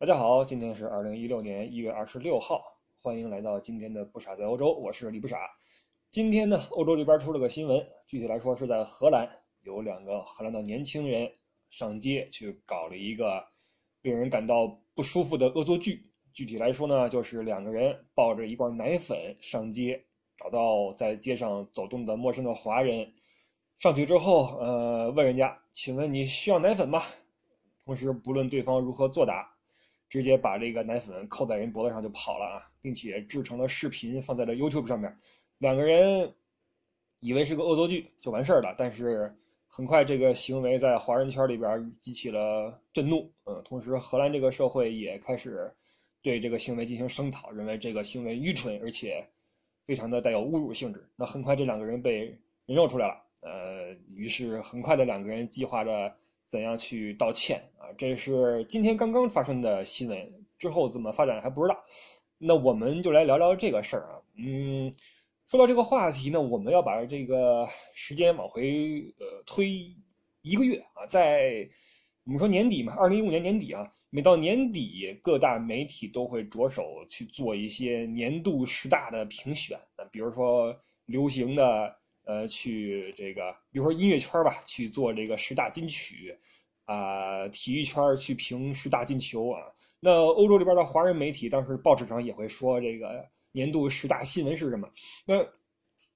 大家好，今天是二零一六年一月二十六号，欢迎来到今天的不傻在欧洲，我是李不傻。今天呢，欧洲这边出了个新闻，具体来说是在荷兰，有两个荷兰的年轻人上街去搞了一个令人感到不舒服的恶作剧。具体来说呢，就是两个人抱着一罐奶粉上街，找到在街上走动的陌生的华人，上去之后，呃，问人家，请问你需要奶粉吗？同时不论对方如何作答。直接把这个奶粉扣在人脖子上就跑了啊，并且制成了视频放在了 YouTube 上面。两个人以为是个恶作剧就完事儿了，但是很快这个行为在华人圈里边激起了震怒。嗯，同时荷兰这个社会也开始对这个行为进行声讨，认为这个行为愚蠢而且非常的带有侮辱性质。那很快这两个人被人肉出来了。呃，于是很快的两个人计划着。怎样去道歉啊？这是今天刚刚发生的新闻，之后怎么发展还不知道。那我们就来聊聊这个事儿啊。嗯，说到这个话题呢，我们要把这个时间往回呃推一个月啊，在我们说年底嘛，二零一五年年底啊，每到年底，各大媒体都会着手去做一些年度十大的评选啊，比如说流行的。呃，去这个，比如说音乐圈吧，去做这个十大金曲，啊，体育圈去评十大进球啊。那欧洲这边的华人媒体，当时报纸上也会说这个年度十大新闻是什么。那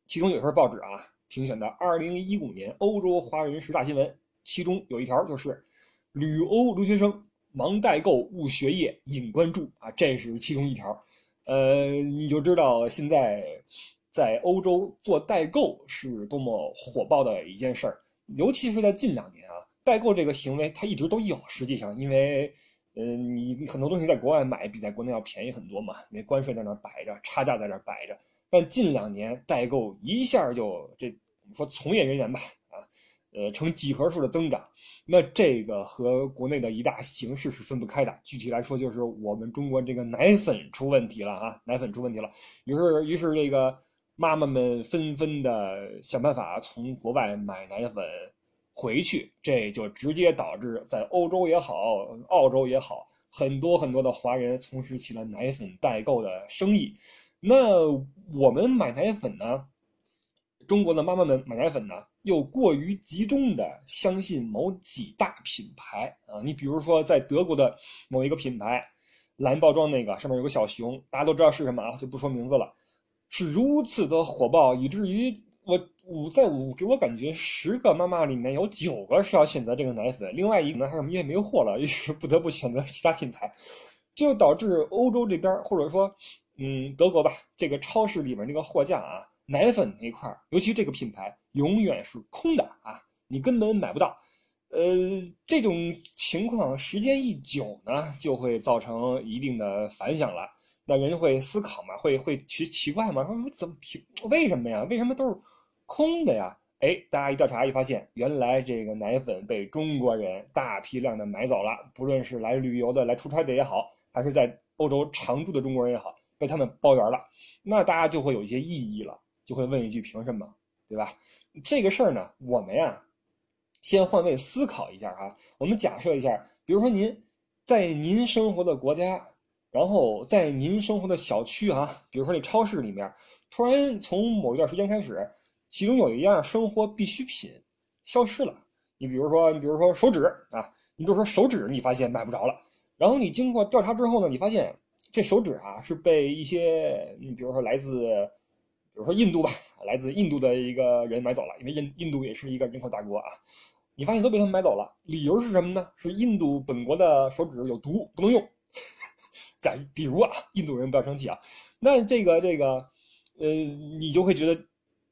其中有一份报纸啊，评选的二零一五年欧洲华人十大新闻，其中有一条就是旅欧留学生忙代购误学业引关注啊，这是其中一条。呃，你就知道现在。在欧洲做代购是多么火爆的一件事儿，尤其是在近两年啊，代购这个行为它一直都有。实际上，因为，嗯，你很多东西在国外买比在国内要便宜很多嘛，因为关税在那儿摆着，差价在那儿摆着。但近两年代购一下就这，我们说从业人员吧，啊，呃，呈几何数的增长。那这个和国内的一大形势是分不开的。具体来说，就是我们中国这个奶粉出问题了啊，奶粉出问题了。于是，于是这个。妈妈们纷纷的想办法从国外买奶粉回去，这就直接导致在欧洲也好，澳洲也好，很多很多的华人从事起了奶粉代购的生意。那我们买奶粉呢？中国的妈妈们买奶粉呢，又过于集中的相信某几大品牌啊。你比如说，在德国的某一个品牌，蓝包装那个上面有个小熊，大家都知道是什么啊，就不说名字了。是如此的火爆，以至于我我在我给我感觉十个妈妈里面有九个是要选择这个奶粉，另外一个呢还是因为没有货了，于是不得不选择其他品牌，就导致欧洲这边或者说嗯德国吧，这个超市里面这个货架啊，奶粉那块尤其这个品牌永远是空的啊，你根本买不到。呃，这种情况时间一久呢，就会造成一定的反响了。那人会思考嘛？会会奇奇怪嘛？说怎么凭为什么呀？为什么都是空的呀？哎，大家一调查一发现，原来这个奶粉被中国人大批量的买走了。不论是来旅游的、来出差的也好，还是在欧洲常住的中国人也好，被他们包圆了。那大家就会有一些异议了，就会问一句：凭什么？对吧？这个事儿呢，我们呀，先换位思考一下哈。我们假设一下，比如说您在您生活的国家。然后在您生活的小区啊，比如说那超市里面，突然从某一段时间开始，其中有一样生活必需品消失了。你比如说，你比如说手纸啊，你比如说手纸，你发现买不着了。然后你经过调查之后呢，你发现这手纸啊是被一些，你比如说来自，比如说印度吧，来自印度的一个人买走了，因为印印度也是一个人口大国啊。你发现都被他们买走了，理由是什么呢？是印度本国的手纸有毒，不能用。再比如啊，印度人不要生气啊，那这个这个，呃，你就会觉得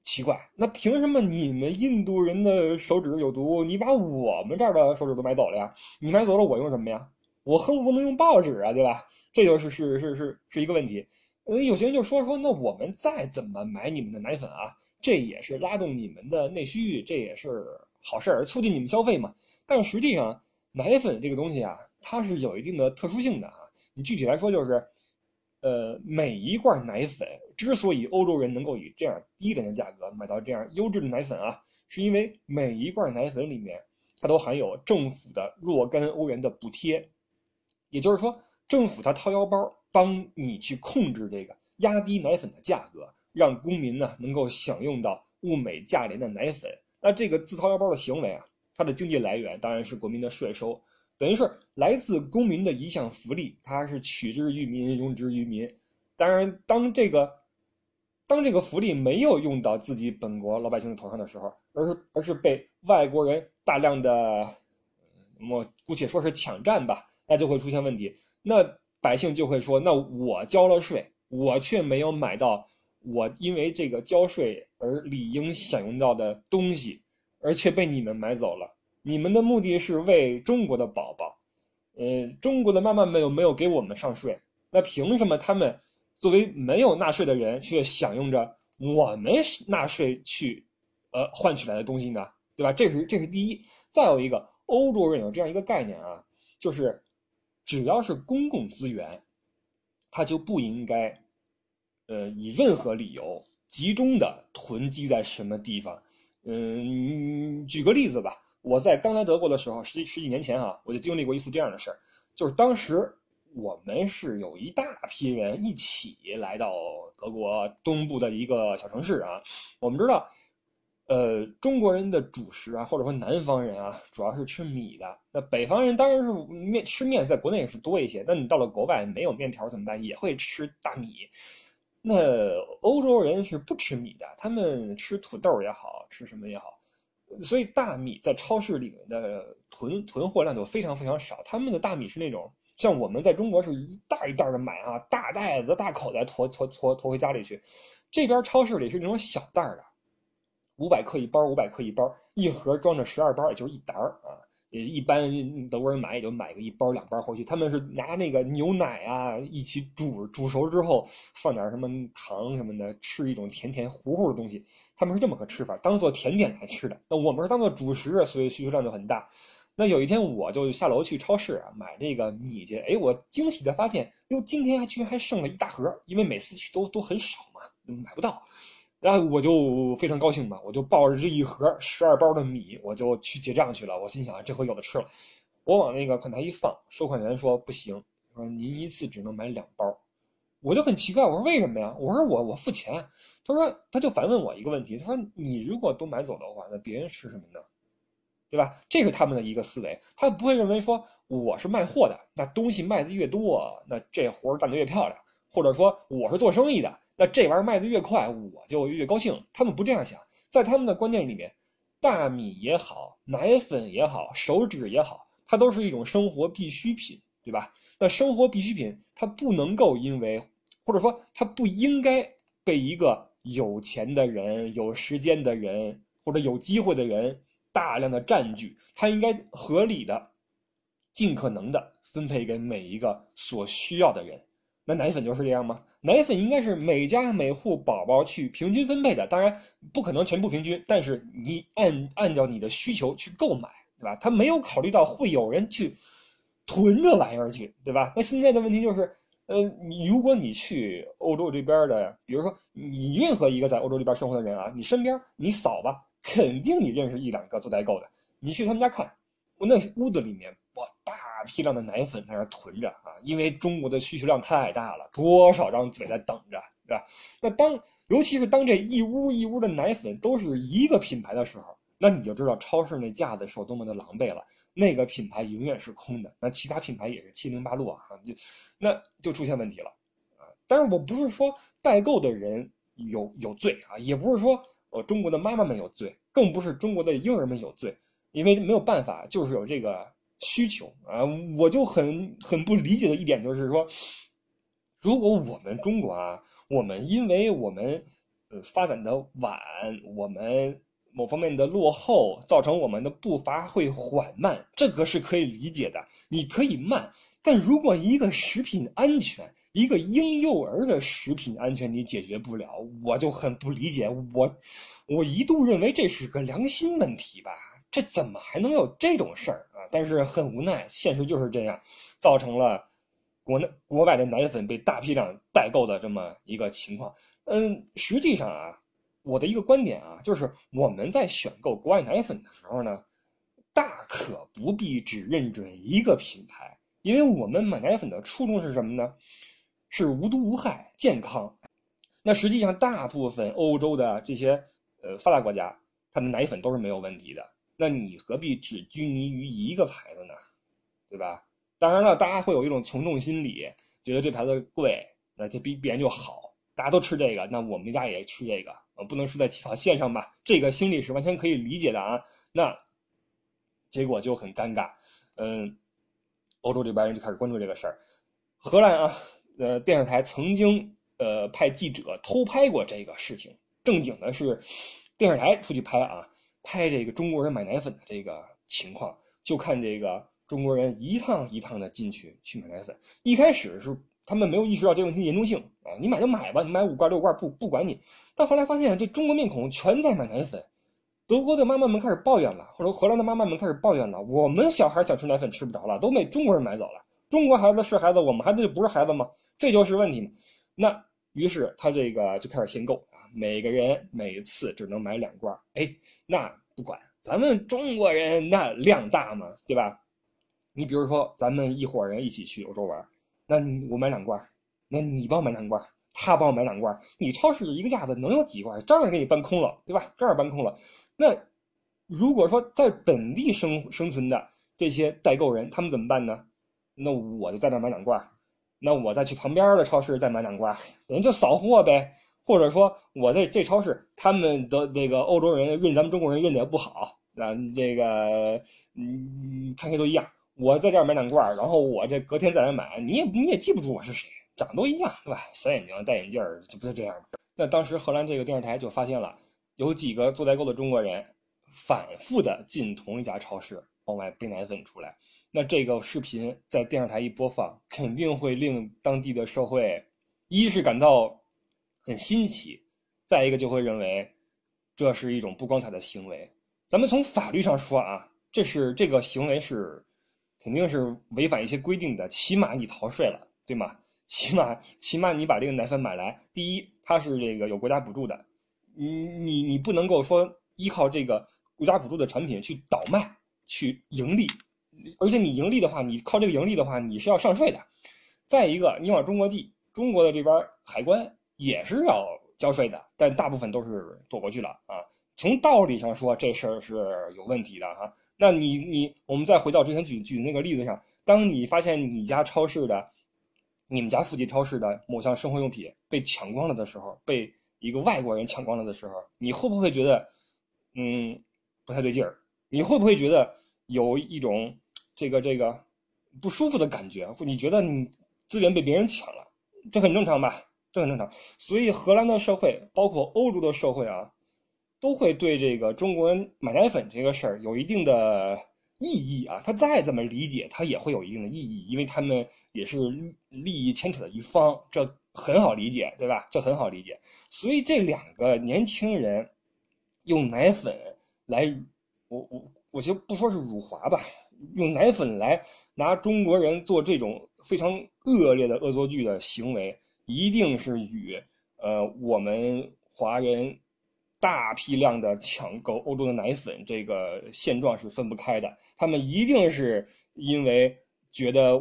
奇怪，那凭什么你们印度人的手指有毒，你把我们这儿的手指都买走了呀？你买走了，我用什么呀？我恨不能用报纸啊，对吧？这就是是是是是一个问题。呃，有些人就说说，那我们再怎么买你们的奶粉啊，这也是拉动你们的内需，这也是好事儿，促进你们消费嘛。但是实际上，奶粉这个东西啊，它是有一定的特殊性的啊。你具体来说就是，呃，每一罐奶粉之所以欧洲人能够以这样低廉的价格买到这样优质的奶粉啊，是因为每一罐奶粉里面它都含有政府的若干欧元的补贴，也就是说，政府它掏腰包帮你去控制这个，压低奶粉的价格，让公民呢能够享用到物美价廉的奶粉。那这个自掏腰包的行为啊，它的经济来源当然是国民的税收，等于是来自公民的一项福利，它是取之于民，用之于民。当然，当这个当这个福利没有用到自己本国老百姓的头上的时候，而是而是被外国人大量的，我姑且说是抢占吧，那就会出现问题。那百姓就会说：那我交了税，我却没有买到我因为这个交税而理应享用到的东西，而却被你们买走了。你们的目的是为中国的宝宝，呃，中国的妈妈们有没有给我们上税？那凭什么他们？作为没有纳税的人，却享用着我们纳税去，呃换取来的东西呢？对吧？这是这是第一。再有一个，欧洲人有这样一个概念啊，就是只要是公共资源，他就不应该，呃，以任何理由集中的囤积在什么地方。嗯，举个例子吧，我在刚来德国的时候，十十几年前啊，我就经历过一次这样的事儿，就是当时。我们是有一大批人一起来到德国东部的一个小城市啊。我们知道，呃，中国人的主食啊，或者说南方人啊，主要是吃米的。那北方人当然是面吃面，在国内也是多一些。那你到了国外没有面条怎么办？也会吃大米。那欧洲人是不吃米的，他们吃土豆也好吃什么也好，所以大米在超市里面的囤囤货量就非常非常少。他们的大米是那种。像我们在中国是一袋一袋的买啊，大袋子、大口袋驮驮驮驮回家里去。这边超市里是那种小袋的，五百克一包，五百克一包，一盒装着十二包，也就一袋儿啊。一般德国人买也就买个一包两包回去。他们是拿那个牛奶啊一起煮煮熟之后，放点什么糖什么的，吃一种甜甜糊糊的东西。他们是这么个吃法，当做甜点来吃的。那我们是当做主食，所以需求量就很大。那有一天我就下楼去超市啊买这个米去，哎，我惊喜的发现，哟，今天还居然还剩了一大盒，因为每次去都都很少嘛，买不到，然后我就非常高兴嘛，我就抱着这一盒十二包的米，我就去结账去了。我心想这回有的吃了，我往那个款台一放，收款员说不行，说您一次只能买两包，我就很奇怪，我说为什么呀？我说我我付钱，他说他就反问我一个问题，他说你如果都买走的话，那别人吃什么呢？对吧？这是他们的一个思维，他不会认为说我是卖货的，那东西卖的越多，那这活干得越漂亮，或者说我是做生意的，那这玩意儿卖的越快，我就越高兴。他们不这样想，在他们的观念里面，大米也好，奶粉也好，手纸也好，它都是一种生活必需品，对吧？那生活必需品，它不能够因为，或者说它不应该被一个有钱的人、有时间的人或者有机会的人。大量的占据，它应该合理的、尽可能的分配给每一个所需要的人。那奶粉就是这样吗？奶粉应该是每家每户宝宝去平均分配的，当然不可能全部平均，但是你按按照你的需求去购买，对吧？他没有考虑到会有人去囤这玩意儿去，对吧？那现在的问题就是，呃，你如果你去欧洲这边的，比如说你任何一个在欧洲这边生活的人啊，你身边你扫吧。肯定你认识一两个做代购的，你去他们家看，我那屋子里面哇，大批量的奶粉在那囤着啊，因为中国的需求量太大了，多少张嘴在等着，是吧？那当尤其是当这一屋一屋的奶粉都是一个品牌的时候，那你就知道超市那架子是有多么的狼狈了。那个品牌永远是空的，那其他品牌也是七零八落啊，就那就出现问题了啊。但是我不是说代购的人有有罪啊，也不是说。呃，中国的妈妈们有罪，更不是中国的婴儿们有罪，因为没有办法，就是有这个需求啊。我就很很不理解的一点就是说，如果我们中国啊，我们因为我们呃发展的晚，我们某方面的落后，造成我们的步伐会缓慢，这个是可以理解的。你可以慢，但如果一个食品安全，一个婴幼儿的食品安全你解决不了，我就很不理解。我，我一度认为这是个良心问题吧，这怎么还能有这种事儿啊？但是很无奈，现实就是这样，造成了国内国外的奶粉被大批量代购的这么一个情况。嗯，实际上啊，我的一个观点啊，就是我们在选购国外奶粉的时候呢，大可不必只认准一个品牌。因为我们买奶粉的初衷是什么呢？是无毒无害、健康。那实际上，大部分欧洲的这些呃发达国家，它的奶粉都是没有问题的。那你何必只拘泥于一个牌子呢？对吧？当然了，大家会有一种从众心理，觉得这牌子贵，那就比别人就好。大家都吃这个，那我们家也吃这个，不能输在起跑线上吧？这个心理是完全可以理解的啊。那结果就很尴尬。嗯，欧洲这边人就开始关注这个事儿。荷兰啊，呃，电视台曾经呃派记者偷拍过这个事情。正经的是电视台出去拍啊，拍这个中国人买奶粉的这个情况，就看这个。中国人一趟一趟的进去去买奶粉，一开始是他们没有意识到这个问题的严重性啊，你买就买吧，你买五罐六罐不不管你。但后来发现这中国面孔全在买奶粉，德国的妈妈们开始抱怨了，或者荷兰的妈妈们开始抱怨了，我们小孩想吃奶粉吃不着了，都被中国人买走了。中国孩子是孩子，我们孩子就不是孩子吗？这就是问题嘛。那于是他这个就开始限购啊，每个人每次只能买两罐。哎，那不管咱们中国人那量大嘛，对吧？你比如说，咱们一伙人一起去欧洲玩，那你我买两罐，那你帮我买两罐，他帮我买两罐，你超市一个架子能有几罐？照样给你搬空了，对吧？照样搬空了。那如果说在本地生生存的这些代购人，他们怎么办呢？那我就在那买两罐，那我再去旁边的超市再买两罐，人就扫货呗。或者说，我在这超市，他们的这个欧洲人认咱们中国人认的也不好，啊，这个嗯，看谁都一样。我在这儿买两罐，然后我这隔天再来买，你也你也记不住我是谁，长都一样，对吧？小眼睛戴眼镜儿，就不就这样？那当时荷兰这个电视台就发现了，有几个做代购的中国人反复的进同一家超市往外背奶粉出来。那这个视频在电视台一播放，肯定会令当地的社会一是感到很新奇，再一个就会认为这是一种不光彩的行为。咱们从法律上说啊，这是这个行为是。肯定是违反一些规定的，起码你逃税了，对吗？起码起码你把这个奶粉买来，第一，它是这个有国家补助的，你你你不能够说依靠这个国家补助的产品去倒卖去盈利，而且你盈利的话，你靠这个盈利的话，你是要上税的。再一个，你往中国寄，中国的这边海关也是要交税的，但大部分都是躲过去了啊。从道理上说，这事儿是有问题的哈。那你你我们再回到之前举举那个例子上，当你发现你家超市的，你们家附近超市的某项生活用品被抢光了的时候，被一个外国人抢光了的时候，你会不会觉得，嗯，不太对劲儿？你会不会觉得有一种这个这个不舒服的感觉？或你觉得你资源被别人抢了，这很正常吧？这很正常。所以荷兰的社会，包括欧洲的社会啊。都会对这个中国人买奶粉这个事儿有一定的意义啊，他再怎么理解，他也会有一定的意义，因为他们也是利益牵扯的一方，这很好理解，对吧？这很好理解。所以这两个年轻人用奶粉来，我我我就不说是辱华吧，用奶粉来拿中国人做这种非常恶劣的恶作剧的行为，一定是与呃我们华人。大批量的抢购欧洲的奶粉，这个现状是分不开的。他们一定是因为觉得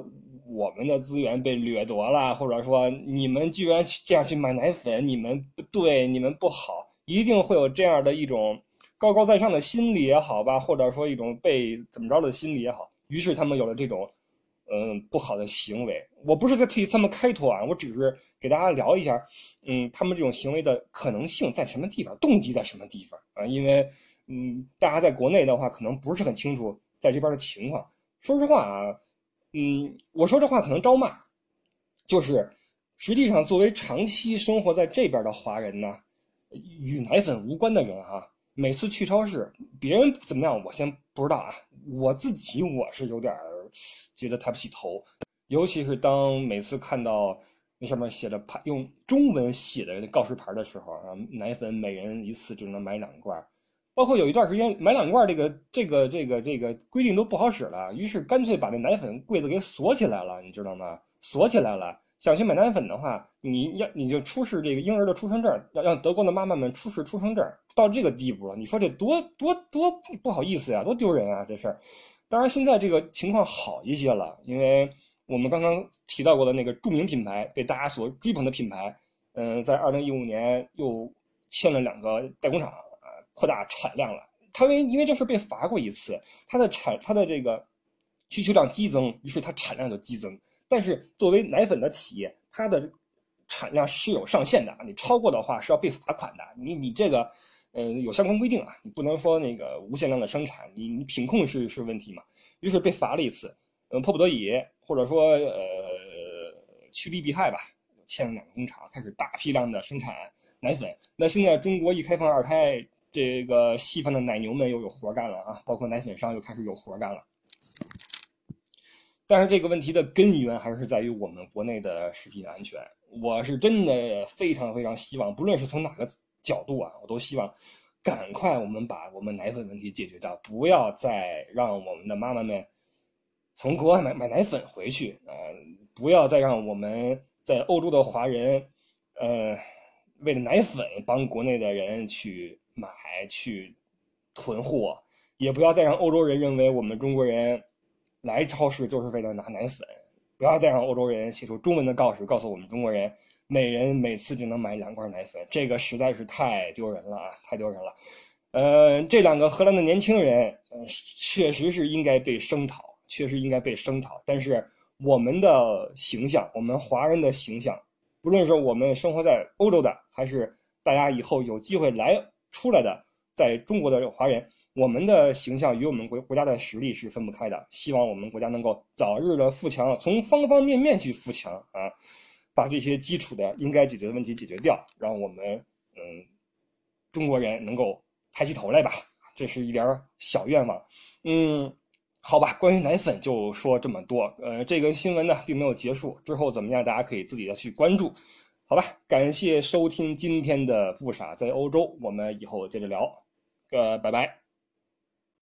我们的资源被掠夺了，或者说你们居然这样去买奶粉，你们不对，你们不好，一定会有这样的一种高高在上的心理也好吧，或者说一种被怎么着的心理也好，于是他们有了这种。嗯，不好的行为，我不是在替他们开脱啊，我只是给大家聊一下，嗯，他们这种行为的可能性在什么地方，动机在什么地方啊？因为，嗯，大家在国内的话，可能不是很清楚在这边的情况。说实话啊，嗯，我说这话可能招骂，就是实际上作为长期生活在这边的华人呢，与奶粉无关的人哈，每次去超市，别人怎么样我先不知道啊，我自己我是有点。觉得抬不起头，尤其是当每次看到那上面写着牌用中文写的告示牌的时候啊，奶粉每人一次只能买两罐，包括有一段时间买两罐这个这个这个这个规定都不好使了，于是干脆把那奶粉柜子给锁起来了，你知道吗？锁起来了，想去买奶粉的话，你要你就出示这个婴儿的出生证，让让德国的妈妈们出示出生证，到这个地步了，你说这多多多不好意思呀，多丢人啊，这事儿。当然，现在这个情况好一些了，因为我们刚刚提到过的那个著名品牌，被大家所追捧的品牌，嗯，在二零一五年又签了两个代工厂，啊，扩大产量了。它为因为这事被罚过一次，它的产它的这个需求量激增，于是它产量就激增。但是作为奶粉的企业，它的产量是有上限的，你超过的话是要被罚款的。你你这个，呃，有相关规定啊，你不能说那个无限量的生产，你你品控是是问题嘛。于是被罚了一次，嗯，迫不得已，或者说呃趋利避害吧，签了两个工厂，开始大批量的生产奶粉。那现在中国一开放二胎。这个西方的奶牛们又有活干了啊，包括奶粉商又开始有活干了。但是这个问题的根源还是在于我们国内的食品安全。我是真的非常非常希望，不论是从哪个角度啊，我都希望赶快我们把我们奶粉问题解决掉，不要再让我们的妈妈们从国外买买奶粉回去啊，不要再让我们在欧洲的华人，呃，为了奶粉帮国内的人去。买去囤货，也不要再让欧洲人认为我们中国人来超市就是为了拿奶粉。不要再让欧洲人写出中文的告示，告诉我们中国人每人每次只能买两罐奶粉，这个实在是太丢人了啊！太丢人了。呃，这两个荷兰的年轻人，呃，确实是应该被声讨，确实应该被声讨。但是我们的形象，我们华人的形象，不论是我们生活在欧洲的，还是大家以后有机会来。出来的，在中国的华人，我们的形象与我们国国家的实力是分不开的。希望我们国家能够早日的富强，从方方面面去富强啊，把这些基础的应该解决的问题解决掉，让我们嗯中国人能够抬起头来吧。这是一点小愿望。嗯，好吧，关于奶粉就说这么多。呃，这个新闻呢并没有结束，之后怎么样，大家可以自己的去关注。好吧，感谢收听今天的不傻在欧洲，我们以后接着聊，个，拜拜。